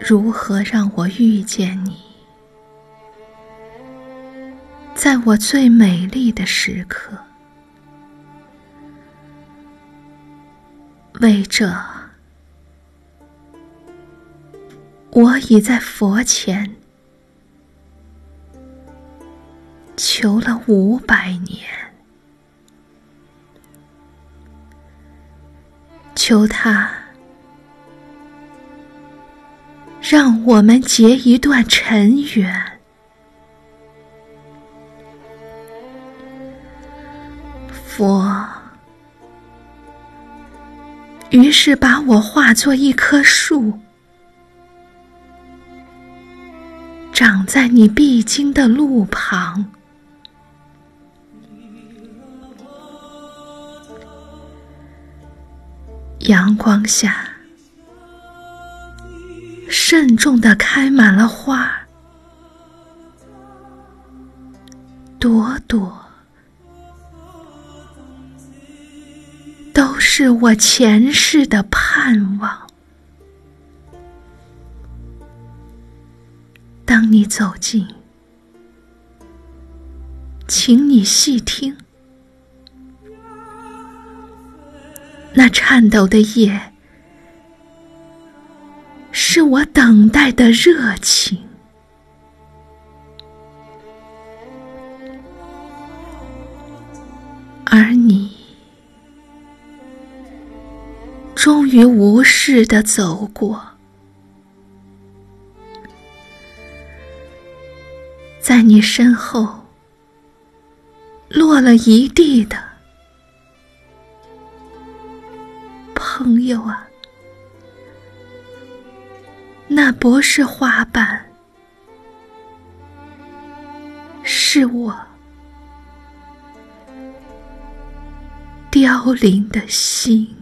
如何让我遇见你？在我最美丽的时刻，为这，我已在佛前求了五百年，求他。让我们结一段尘缘。佛于是把我化作一棵树，长在你必经的路旁，阳光下。慎重的开满了花，朵朵都是我前世的盼望。当你走近，请你细听，那颤抖的叶。我等待的热情，而你终于无视的走过，在你身后落了一地的朋友啊。那不是花瓣，是我凋零的心。